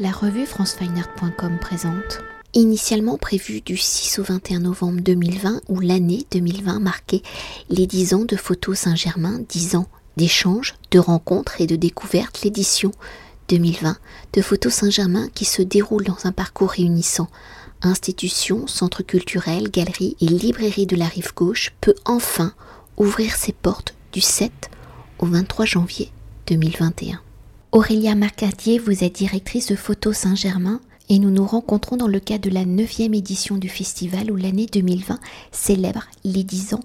La revue francefineart.com présente. Initialement prévue du 6 au 21 novembre 2020, où l'année 2020 marquait les 10 ans de Photo Saint-Germain, 10 ans d'échanges, de rencontres et de découvertes, l'édition 2020 de Photo Saint-Germain qui se déroule dans un parcours réunissant institutions, centres culturels, galeries et librairies de la rive gauche peut enfin ouvrir ses portes du 7 au 23 janvier 2021. Aurélia Marcadier, vous êtes directrice de Photo Saint-Germain et nous nous rencontrons dans le cadre de la 9e édition du festival où l'année 2020 célèbre les 10 ans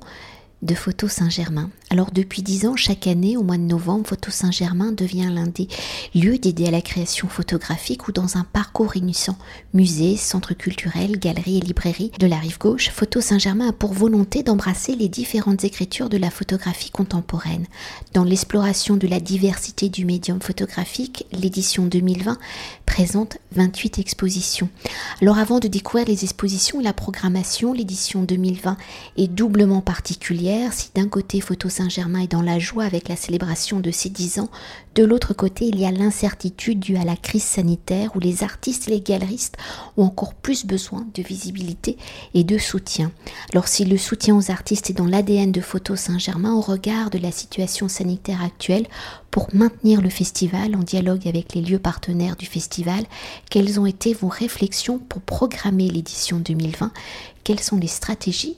de Photo Saint-Germain. Alors depuis dix ans, chaque année, au mois de novembre, Photo Saint-Germain devient l'un des lieux dédiés à la création photographique ou dans un parcours réunissant musées, centres culturels, galeries et librairies de la rive gauche, Photo Saint-Germain a pour volonté d'embrasser les différentes écritures de la photographie contemporaine. Dans l'exploration de la diversité du médium photographique, l'édition 2020 présente 28 expositions. Alors avant de découvrir les expositions et la programmation, l'édition 2020 est doublement particulière si d'un côté Photo Saint-Germain est dans la joie avec la célébration de ses 10 ans, de l'autre côté il y a l'incertitude due à la crise sanitaire où les artistes et les galeristes ont encore plus besoin de visibilité et de soutien. Alors si le soutien aux artistes est dans l'ADN de Photo Saint-Germain, on regarde la situation sanitaire actuelle. Pour maintenir le festival en dialogue avec les lieux partenaires du festival, quelles ont été vos réflexions pour programmer l'édition 2020 Quelles sont les stratégies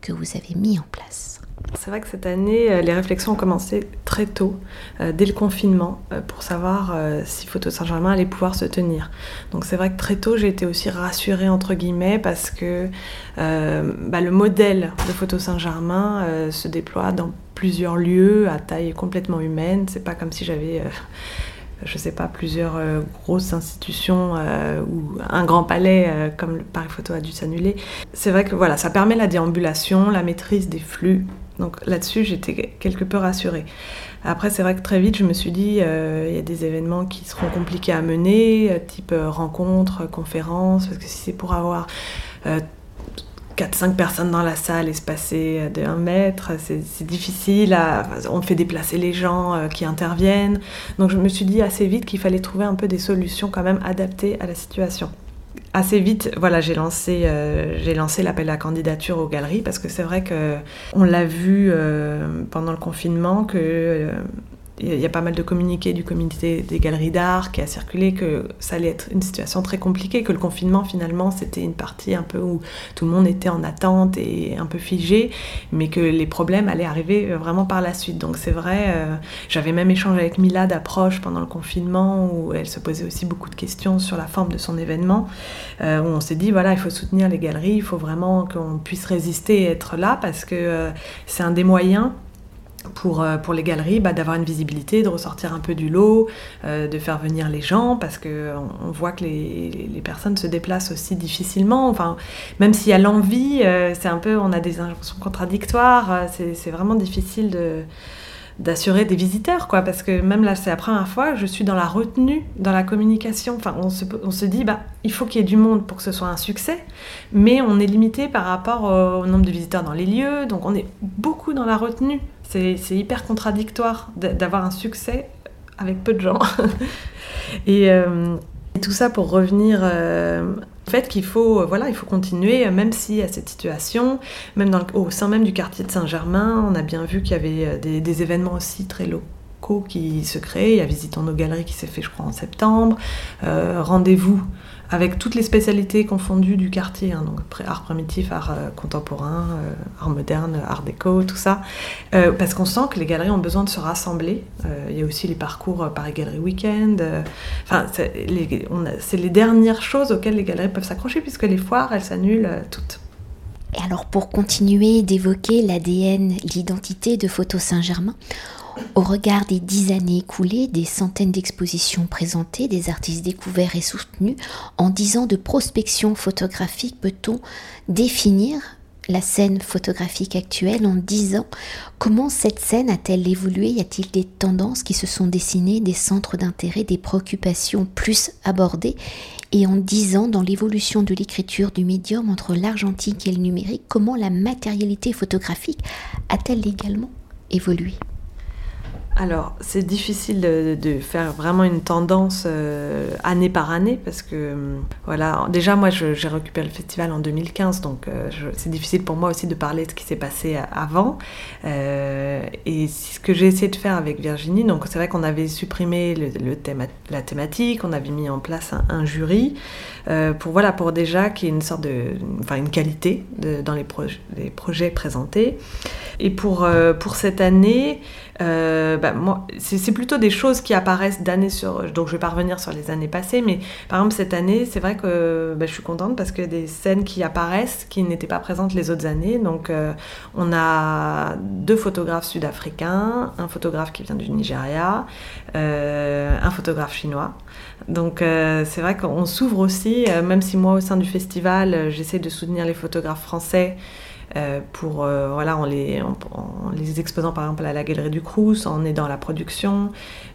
que vous avez mis en place? C'est vrai que cette année, euh, les réflexions ont commencé très tôt, euh, dès le confinement, euh, pour savoir si Photo Saint-Germain allait pouvoir se tenir. Donc c'est vrai que très tôt, j'ai été aussi rassurée, entre guillemets, parce que bah, le modèle de Photo Saint-Germain se déploie dans plusieurs lieux à taille complètement humaine. C'est pas comme si j'avais je sais pas, plusieurs grosses institutions ou un grand palais comme le Paris Photo a dû s'annuler. C'est vrai que voilà, ça permet la déambulation, la maîtrise des flux. Donc là-dessus, j'étais quelque peu rassurée. Après, c'est vrai que très vite, je me suis dit, il y a des événements qui seront compliqués à mener, type rencontres, conférences, parce que si c'est pour avoir 4-5 personnes dans la salle espacées de 1 mètre, c'est difficile, on fait déplacer les gens euh, qui interviennent. Donc je me suis dit assez vite qu'il fallait trouver un peu des solutions quand même adaptées à la situation. Assez vite, voilà, j'ai lancé, euh, j'ai lancé l'appel à candidature aux galeries parce que c'est vrai que on l'a vu euh, pendant le confinement que il y a pas mal de communiqués du comité des galeries d'art qui a circulé que ça allait être une situation très compliquée, que le confinement finalement c'était une partie un peu où tout le monde était en attente et un peu figé, mais que les problèmes allaient arriver euh, vraiment par la suite. Donc c'est vrai, euh, j'avais même échangé avec Mila d'approche pendant le confinement où elle se posait aussi beaucoup de questions sur la forme de son événement, euh, où on s'est dit voilà il faut soutenir les galeries, il faut vraiment qu'on puisse résister et être là parce que c'est un des moyens pour, euh, pour les galeries, bah, d'avoir une visibilité, de ressortir un peu du lot, euh, de faire venir les gens, parce qu'on on voit que les, les, personnes se déplacent aussi difficilement. Enfin, même s'il y a l'envie, euh, c'est un peu, on a des injonctions contradictoires, c'est vraiment difficile de d'assurer des visiteurs, quoi, parce que même là, c'est la première fois, je suis dans la retenue, dans la communication. Enfin, on se, on se dit, bah, il faut qu'il y ait du monde pour que ce soit un succès, mais on est limité par rapport au nombre de visiteurs dans les lieux, donc on est beaucoup dans la retenue. C'est hyper contradictoire d'avoir un succès avec peu de gens. Euh, et, tout ça pour revenir euh, au fait qu'il faut, voilà, il faut continuer, même si à cette situation, même dans au sein même du quartier de Saint-Germain, on a bien vu qu'il y avait euh, des, des événements aussi très locaux qui se créent. Il y a Visitons nos galeries qui s'est fait, je crois, en septembre. Rendez-vous avec toutes les spécialités confondues du quartier, hein, donc art primitif, art euh, contemporain, euh, art moderne, art déco, tout ça, euh, parce qu'on sent que les galeries ont besoin de se rassembler. Il y a aussi les parcours Paris Galerie Weekend. Enfin, c'est les, les, dernières choses auxquelles les galeries peuvent s'accrocher, puisque les foires, elles s'annulent toutes. Et alors, pour continuer d'évoquer l'ADN, l'identité de Photo Saint-Germain, au regard des dix années écoulées, des centaines d'expositions présentées, des artistes découverts et soutenus, en dix ans de prospection photographique, peut-on définir la scène photographique actuelle en dix ans? Comment cette scène a-t-elle évolué? Y a-t-il des tendances qui se sont dessinées, des centres d'intérêt, des préoccupations plus abordées? Et en dix ans, dans l'évolution de l'écriture du médium entre l'argentique et le numérique, comment la matérialité photographique a-t-elle également évolué? Alors, c'est difficile de, faire vraiment une tendance euh, année par année parce que, voilà, déjà, moi, j'ai récupéré le festival en 2015, donc euh, c'est difficile pour moi aussi de parler de ce qui s'est passé avant. Euh, et ce que j'ai essayé de faire avec Virginie, donc c'est vrai qu'on avait supprimé le, la thématique, on avait mis en place un, jury pour, voilà, pour déjà qu'il y ait une sorte de, enfin, une qualité dans les, les, projets présentés. Et pour, pour cette année, euh, bah, moi, c'est plutôt des choses qui apparaissent d'année sur. Donc, je vais pas revenir sur les années passées, mais par exemple, cette année, c'est vrai que bah, je suis contente parce que des scènes qui apparaissent qui n'étaient pas présentes les autres années. Donc, euh, on a deux photographes sud-africains, un photographe qui vient du Nigeria, euh, un photographe chinois. Donc, c'est vrai qu'on s'ouvre aussi, même si moi, au sein du festival, j'essaie de soutenir les photographes français. Euh, pour, euh, voilà, en les, exposant par exemple à la Galerie du Crous, en aidant la production.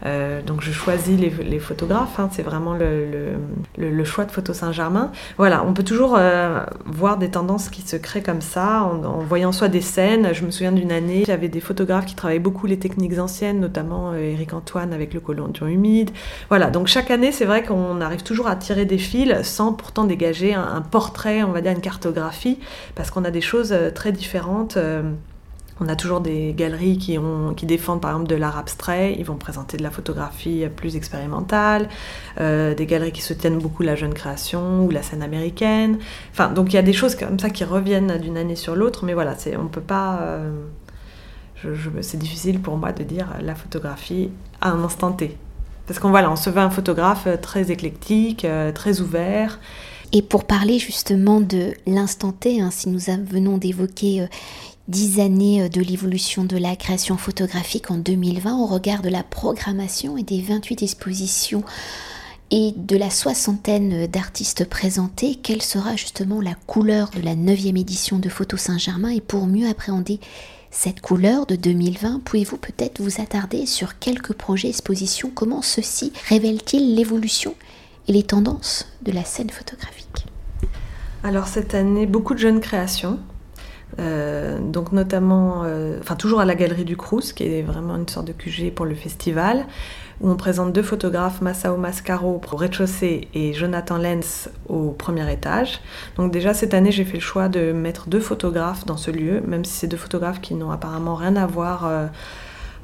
Euh, donc je choisis les, photographes, hein, c'est vraiment le, choix de Photo Saint-Germain. Voilà, on peut toujours voir des tendances qui se créent comme ça, en, voyant soit des scènes. Je me souviens d'une année, j'avais des photographes qui travaillaient beaucoup les techniques anciennes, notamment Eric Antoine avec le collondion humide. Voilà, donc chaque année, c'est vrai qu'on arrive toujours à tirer des fils sans pourtant dégager un, portrait, on va dire une cartographie, parce qu'on a des choses très différentes. Euh, on a toujours des galeries qui, défendent par exemple de l'art abstrait, ils vont présenter de la photographie plus expérimentale, euh, des galeries qui soutiennent beaucoup la jeune création ou la scène américaine. Enfin, donc il y a des choses comme ça qui reviennent d'une année sur l'autre, mais voilà, on peut pas. c'est difficile pour moi de dire la photographie à un instant T. Parce qu'on voilà, on se veut un photographe très éclectique, très ouvert. Et pour parler justement de l'instant T, hein, si nous venons d'évoquer euh, dix années euh, de l'évolution de la création photographique en 2020 au regard de la programmation et des 28 expositions et de la soixantaine d'artistes présentés, quelle sera justement la couleur de la neuvième édition de Photo Saint-Germain? Et pour mieux appréhender cette couleur de 2020, pouvez-vous peut-être vous attarder sur quelques projets expositions? Comment ceux-ci révèlent-ils l'évolution et les tendances de la scène photographique Alors cette année, beaucoup de jeunes créations. Euh, donc notamment, euh, enfin toujours à la Galerie du Crous, qui est vraiment une sorte de QG pour le festival, où on présente deux photographes, Massao Mascaro au rez-de-chaussée et Jonathan Lenz au premier étage. Donc déjà cette année, j'ai fait le choix de mettre deux photographes dans ce lieu, même si c'est deux photographes qui n'ont apparemment rien à voir. Euh,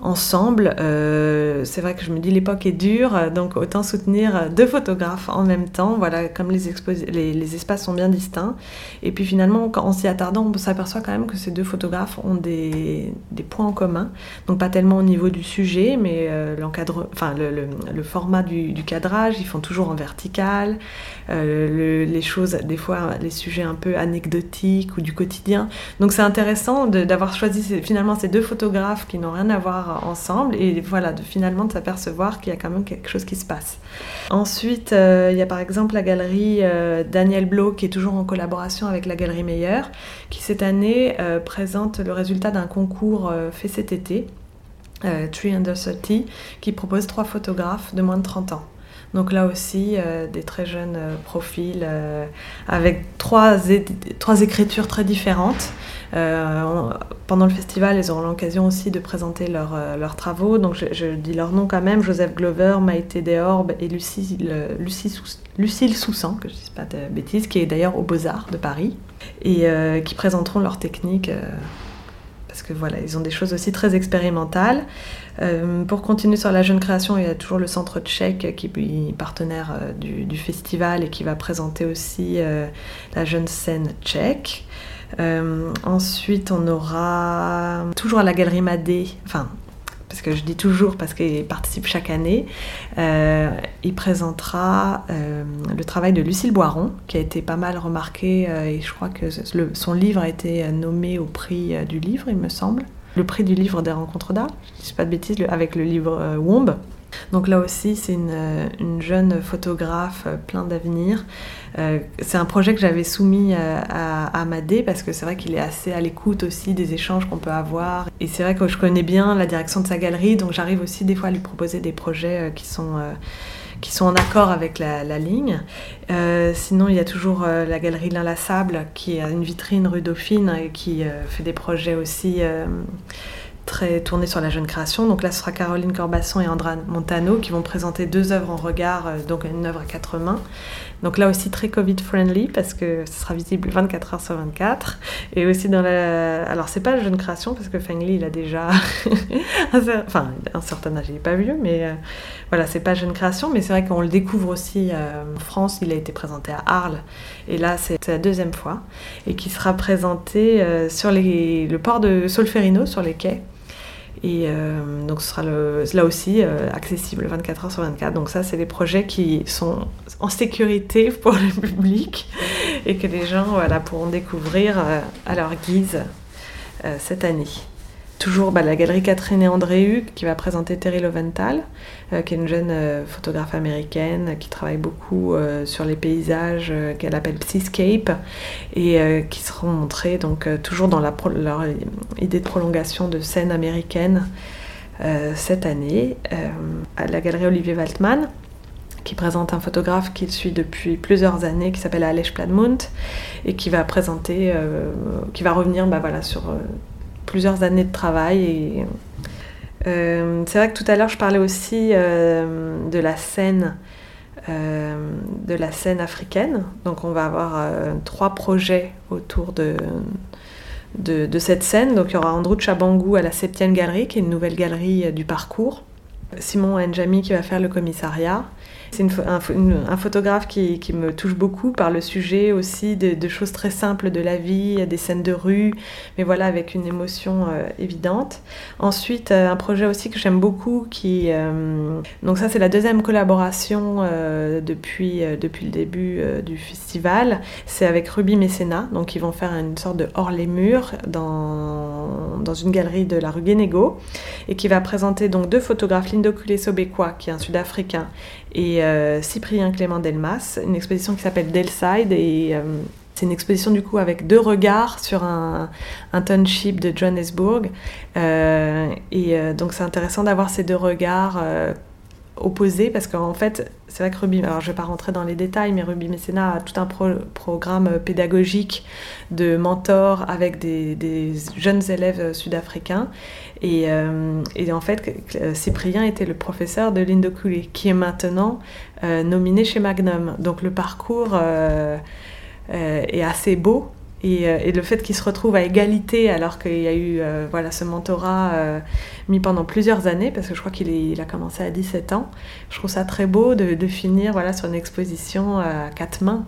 ensemble. Euh, c'est vrai que je me dis l'époque est dure, donc autant soutenir deux photographes en même temps. Voilà, comme les, espaces sont bien distincts. Et puis finalement, en s'y attardant, on s'aperçoit quand même que ces deux photographes ont des, points en commun. Donc pas tellement au niveau du sujet, mais euh, l'encadre, enfin le, format du, du, cadrage. Ils font toujours en vertical. Euh, les choses, des fois, les sujets un peu anecdotiques ou du quotidien. Donc c'est intéressant d'avoir choisi finalement ces deux photographes qui n'ont rien à voir ensemble et voilà, de finalement de s'apercevoir qu'il y a quand même quelque chose qui se passe. Ensuite, euh, il y a par exemple la galerie euh, Daniel Blo qui est toujours en collaboration avec la galerie Meyer, qui cette année euh, présente le résultat d'un concours fait cet été, Tree Under 30, qui propose trois photographes de moins de 30 ans. Donc là aussi, des très jeunes profils avec trois, écritures très différentes. Euh, pendant le festival, ils auront l'occasion aussi de présenter euh, leurs travaux. Donc je, dis leur nom quand même Joseph Glover, Maïté Deorbe et Lucie, Lucille Soussan, que je ne dis pas de bêtises, qui est d'ailleurs au Beaux-Arts de Paris, et euh, qui présenteront leurs techniques. Parce que voilà, ils ont des choses aussi très expérimentales. pour continuer sur la jeune création, il y a toujours le Centre Tchèque qui est partenaire du, du, festival et qui va présenter aussi la jeune scène tchèque. Euh, ensuite, on aura toujours à la Galerie Madé, enfin, parce que je dis toujours parce qu'il participe chaque année, euh, il présentera euh, le travail de Lucille Boiron, qui a été pas mal remarqué, et je crois que son livre a été nommé au prix du livre, il me semble. Le prix du livre des rencontres d'art, je ne dis pas de bêtises, avec le livre Womb. Donc là aussi, c'est une, jeune photographe euh, plein d'avenir. Euh, c'est un projet que j'avais soumis euh, à, à, parce que c'est vrai qu'il est assez à l'écoute aussi des échanges qu'on peut avoir. Et c'est vrai que je connais bien la direction de sa galerie, donc j'arrive aussi des fois à lui proposer des projets qui sont qui sont en accord avec la, ligne. sinon, il y a toujours la galerie L'Inlassable qui a une vitrine rue Dauphine et qui fait des projets aussi très tournée sur la jeune création. Donc là, ce sera Caroline Corbasson et Andra Montano qui vont présenter deux œuvres en regard, donc une œuvre à quatre mains. Donc là aussi très Covid-friendly parce que ce sera visible 24 heures sur 24. Et aussi dans la... Alors c'est pas la jeune création parce que Feng Li il a déjà un, enfin, un certain âge, il n'est pas vieux, mais euh, voilà, c'est pas jeune création. Mais c'est vrai qu'on le découvre aussi euh, en France, il a été présenté à Arles. Et là c'est la deuxième fois. Et qui sera présenté euh, sur le port de Solferino, sur les quais. Et euh, donc ce sera là aussi euh, accessible 24 heures sur 24. Donc ça, c'est des projets qui sont en sécurité pour le public et que les gens pourront découvrir euh, à leur guise cette année. Toujours bah, la galerie Catherine et Andréu qui va présenter Terry Loventhal, euh, qui est une jeune euh, photographe américaine qui travaille beaucoup euh, sur les paysages qu'elle appelle Seascape et qui seront montrés donc toujours dans la leur idée de prolongation de scènes américaines cette année la galerie Olivier Waltman qui présente un photographe qu'il suit depuis plusieurs années qui s'appelle Alej Pladmount et qui va présenter, qui va revenir bah, voilà, sur plusieurs années de travail. Euh, c'est vrai que tout à l'heure, je parlais aussi euh, de la scène. Euh, de la scène africaine. Donc on va avoir trois projets autour de, de, cette scène. Donc il y aura Andrew Chabangu à la 7 galerie, qui est une nouvelle galerie du parcours. Simon Njami qui va faire le commissariat. C'est un, photographe qui, me touche beaucoup par le sujet aussi de, choses très simples de la vie, des scènes de rue, mais voilà, avec une émotion euh, évidente. Ensuite, euh, un projet aussi que j'aime beaucoup, qui, euh, donc ça c'est la deuxième collaboration depuis, depuis le début du festival, c'est avec Ruby Mécénat, donc ils vont faire une sorte de hors les murs dans, dans une galerie de la rue Guénégo, et qui va présenter donc deux photographes, Lindo Sobekwa, qui est un Sud-Africain, et euh, Cyprien Clément Delmas, une exposition qui s'appelle Delside et euh, c'est une exposition du coup avec deux regards sur un, un township de Johannesburg. Euh, et donc c'est intéressant d'avoir ces deux regards opposés parce qu'en fait c'est vrai que Ruby, alors je vais pas rentrer dans les détails, mais Ruby Mécénat a tout un programme pédagogique de mentor avec des, jeunes élèves sud-africains euh, et, en fait, Cyprien était le professeur de Lindo qui est maintenant euh, nominé chez Magnum. Donc le parcours euh, est assez beau. Et, le fait qu'il se retrouve à égalité alors qu'il y a eu voilà, ce mentorat mis pendant plusieurs années, parce que je crois qu'il il a commencé à 17 ans, je trouve ça très beau de, finir voilà, sur une exposition à quatre mains.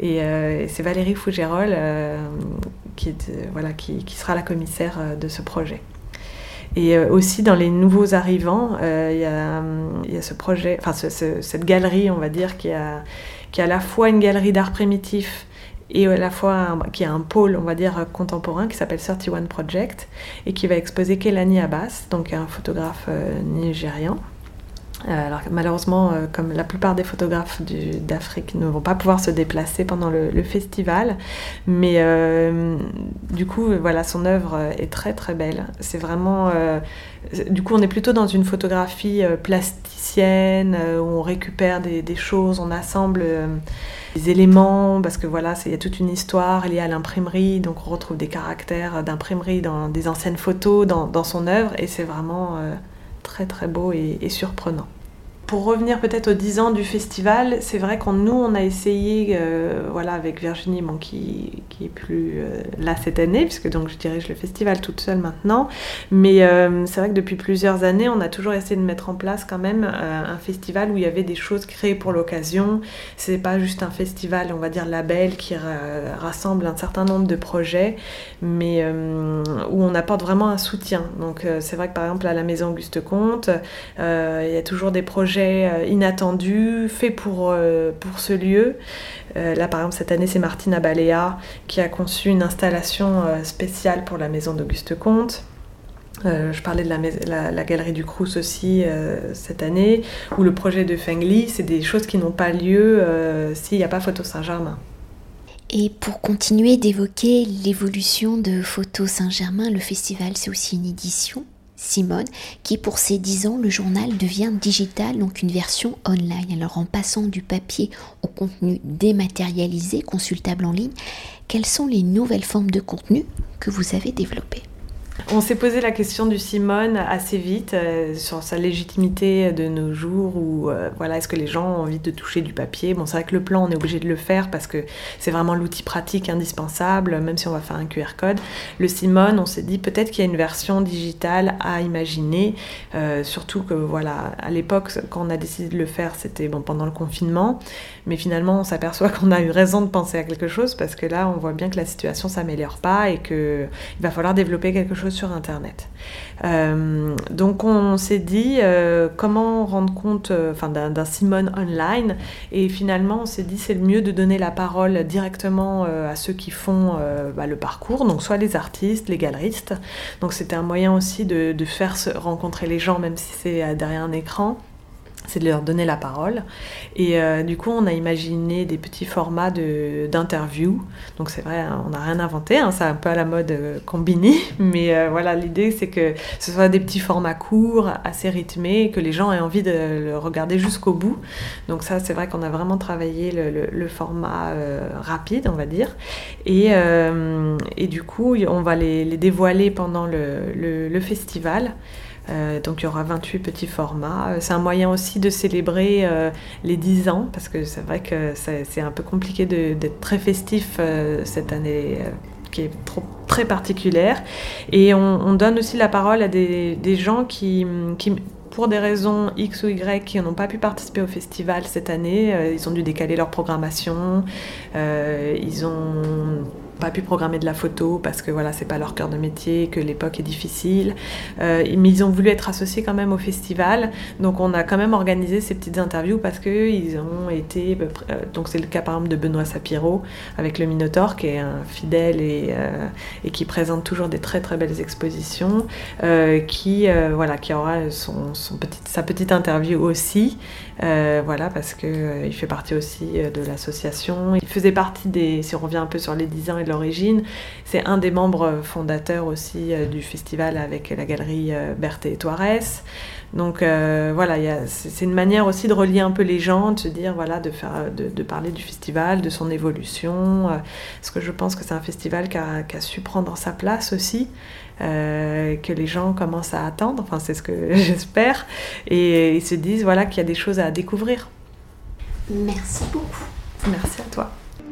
Et, c'est Valérie Fougérol qui, voilà, qui sera la commissaire de ce projet. Et euh, aussi dans les nouveaux arrivants, euh, il y, a ce projet, enfin cette galerie, on va dire, qui a, qui a à la fois une galerie d'art primitif et à la fois qui a un pôle, on va dire, contemporain qui s'appelle 31 Project et qui va exposer Kelani Abbas, donc un photographe euh, nigérian. Euh, alors malheureusement, euh, comme la plupart des photographes d'Afrique ne vont pas pouvoir se déplacer pendant le, festival, mais euh, du coup, voilà, son œuvre est très très belle. C'est vraiment, du coup, on est plutôt dans une photographie plasticienne où on récupère des, choses, on assemble des éléments parce que voilà, il y a toute une histoire liée à l'imprimerie, donc on retrouve des caractères d'imprimerie dans des anciennes photos dans, son œuvre et c'est vraiment très très beau et, surprenant pour revenir peut-être aux 10 ans du festival, c'est vrai qu'on nous on a essayé, euh, voilà, avec Virginie, qui, qui est plus euh, là cette année, puisque donc je dirige le festival toute seule maintenant. Mais euh, c'est vrai que depuis plusieurs années, on a toujours essayé de mettre en place quand même un festival où il y avait des choses créées pour l'occasion. C'est pas juste un festival, on va dire label, qui rassemble un certain nombre de projets, mais où on apporte vraiment un soutien. Donc c'est vrai que par exemple à la Maison Auguste Comte, il y a toujours des projets euh, inattendu, fait pour, euh, pour ce lieu. Euh, là, par exemple, cette année, c'est Martina Balea qui a conçu une installation spéciale pour la maison d'Auguste Comte. je parlais de la, galerie du Crous aussi cette année, ou le projet de Feng Li, c'est des choses qui n'ont pas lieu s'il n'y a pas Photo Saint-Germain. Et pour continuer d'évoquer l'évolution de Photo Saint-Germain, le festival c'est aussi une édition Simone, qui pour ses 10 ans, le journal devient digital, donc une version online. Alors en passant du papier au contenu dématérialisé, consultable en ligne, quelles sont les nouvelles formes de contenu que vous avez développées? On s'est posé la question du Simone assez vite euh, sur sa légitimité de nos jours ou euh, voilà est-ce que les gens ont envie de toucher du papier? Bon c'est vrai que le plan on est obligé de le faire parce que c'est vraiment l'outil pratique indispensable même si on va faire un QR code. Le Simone on s'est dit peut-être qu'il y a une version digitale à imaginer euh, surtout que voilà à l'époque quand on a décidé de le faire c'était bon pendant le confinement mais finalement on s'aperçoit qu'on a eu raison de penser à quelque chose parce que là on voit bien que la situation s'améliore pas et que il va falloir développer quelque chose sur Internet. Euh, donc on s'est dit euh, comment rendre compte euh, d'un Simone online et finalement on s'est dit c'est le mieux de donner la parole directement à ceux qui font bah, le parcours, donc soit les artistes, les galeristes. Donc c'était un moyen aussi de, faire rencontrer les gens même si c'est derrière un écran c'est de leur donner la parole. Et euh, du coup, on a imaginé des petits formats d'interview. Donc c'est vrai, hein, on n'a rien inventé, hein, c'est un peu à la mode euh, combini, mais euh, voilà, l'idée c'est que ce soit des petits formats courts, assez rythmés, que les gens aient envie de le regarder jusqu'au bout. Donc ça, c'est vrai qu'on a vraiment travaillé le, format rapide, on va dire. Et, et, du coup, on va les, les dévoiler pendant le, le festival. Euh, donc il y aura 28 petits formats. Euh, c'est un moyen aussi de célébrer euh, les 10 ans, parce que c'est vrai que c'est un peu compliqué d'être très festif cette année qui est très particulière. Et on, donne aussi la parole à des, gens qui, qui, pour des raisons X ou Y, qui n'ont pas pu participer au festival cette année, ils ont dû décaler leur programmation, ils ont pas pu programmer de la photo parce que voilà, c'est pas leur cœur de métier, que l'époque est difficile. Euh, mais ils ont voulu être associés quand même au festival. Donc on a quand même organisé ces petites interviews parce qu'ils ont été. Euh, donc c'est le cas par exemple de Benoît Sapiro avec le Minotaur qui est un fidèle et, euh, et qui présente toujours des très très belles expositions. qui, voilà, qui aura son, son sa petite interview aussi. voilà, parce qu'il il fait partie aussi de l'association. Il faisait partie des. Si on revient un peu sur les 10 ans et l'origine. C'est un des membres fondateurs aussi euh, du festival avec la galerie euh, Berthe et Toires. Donc euh, voilà, c'est une manière aussi de relier un peu les gens, de se dire voilà, de, faire, de, parler du festival, de son évolution. parce que je pense que c'est un festival qui a, su prendre sa place aussi, que les gens commencent à attendre. Enfin, c'est ce que j'espère, et ils se disent voilà qu'il y a des choses à découvrir. Merci beaucoup. Merci à toi.